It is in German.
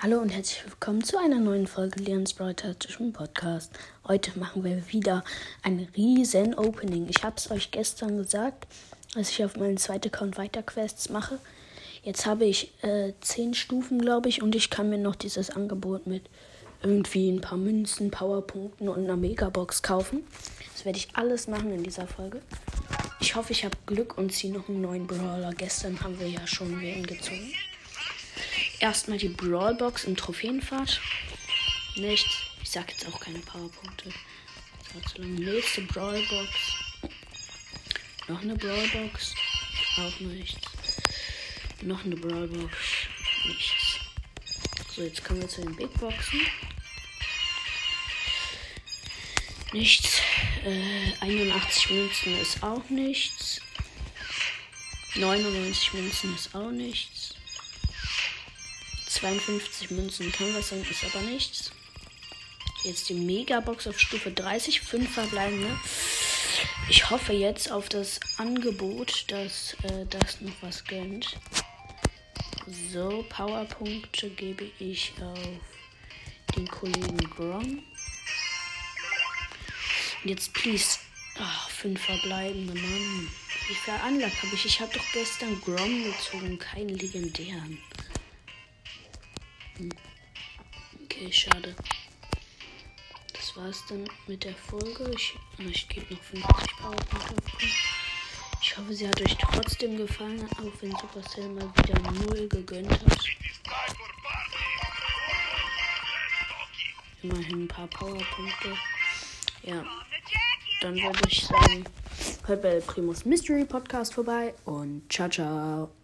Hallo und herzlich willkommen zu einer neuen Folge Leons Broadcastischen Podcast. Heute machen wir wieder ein riesen Opening. Ich habe es euch gestern gesagt, als ich auf meinen zweiten Account weiter Quests mache. Jetzt habe ich äh, 10 Stufen, glaube ich, und ich kann mir noch dieses Angebot mit irgendwie ein paar Münzen, Powerpunkten und einer Megabox kaufen. Das werde ich alles machen in dieser Folge. Ich hoffe, ich habe Glück und ziehe noch einen neuen Brawler. Gestern haben wir ja schon wen gezogen. Erstmal die Brawlbox im Trophäenfahrt. Nichts. Ich sag jetzt auch keine Powerpunkte. So. Nächste Brawlbox. Noch eine Brawlbox. Auch nichts. Noch eine Brawlbox. Nichts. So, jetzt kommen wir zu den Big Boxen. Nichts. Äh, 81 Münzen ist auch nichts. 99 Münzen ist auch nichts. 52 Münzen kann was sein, ist aber nichts. Jetzt die Megabox auf Stufe 30, 5 verbleibende. Ich hoffe jetzt auf das Angebot, dass äh, das noch was gönnt. So, Powerpunkte gebe ich auf den Kollegen Grom. Jetzt please. Ach, fünf verbleibende Mann. Wie viel Anlag habe ich? Ich habe doch gestern Grom gezogen, keinen legendären. Okay, schade. Das war's dann mit der Folge. Ich, ich gebe noch 50 Powerpunkte. Ich hoffe, sie hat euch trotzdem gefallen, auch wenn Supercell mal wieder null gegönnt hat. Immerhin ein paar Powerpunkte. Ja. Dann würde ich sagen, hört bei Primus Mystery Podcast vorbei und ciao, ciao.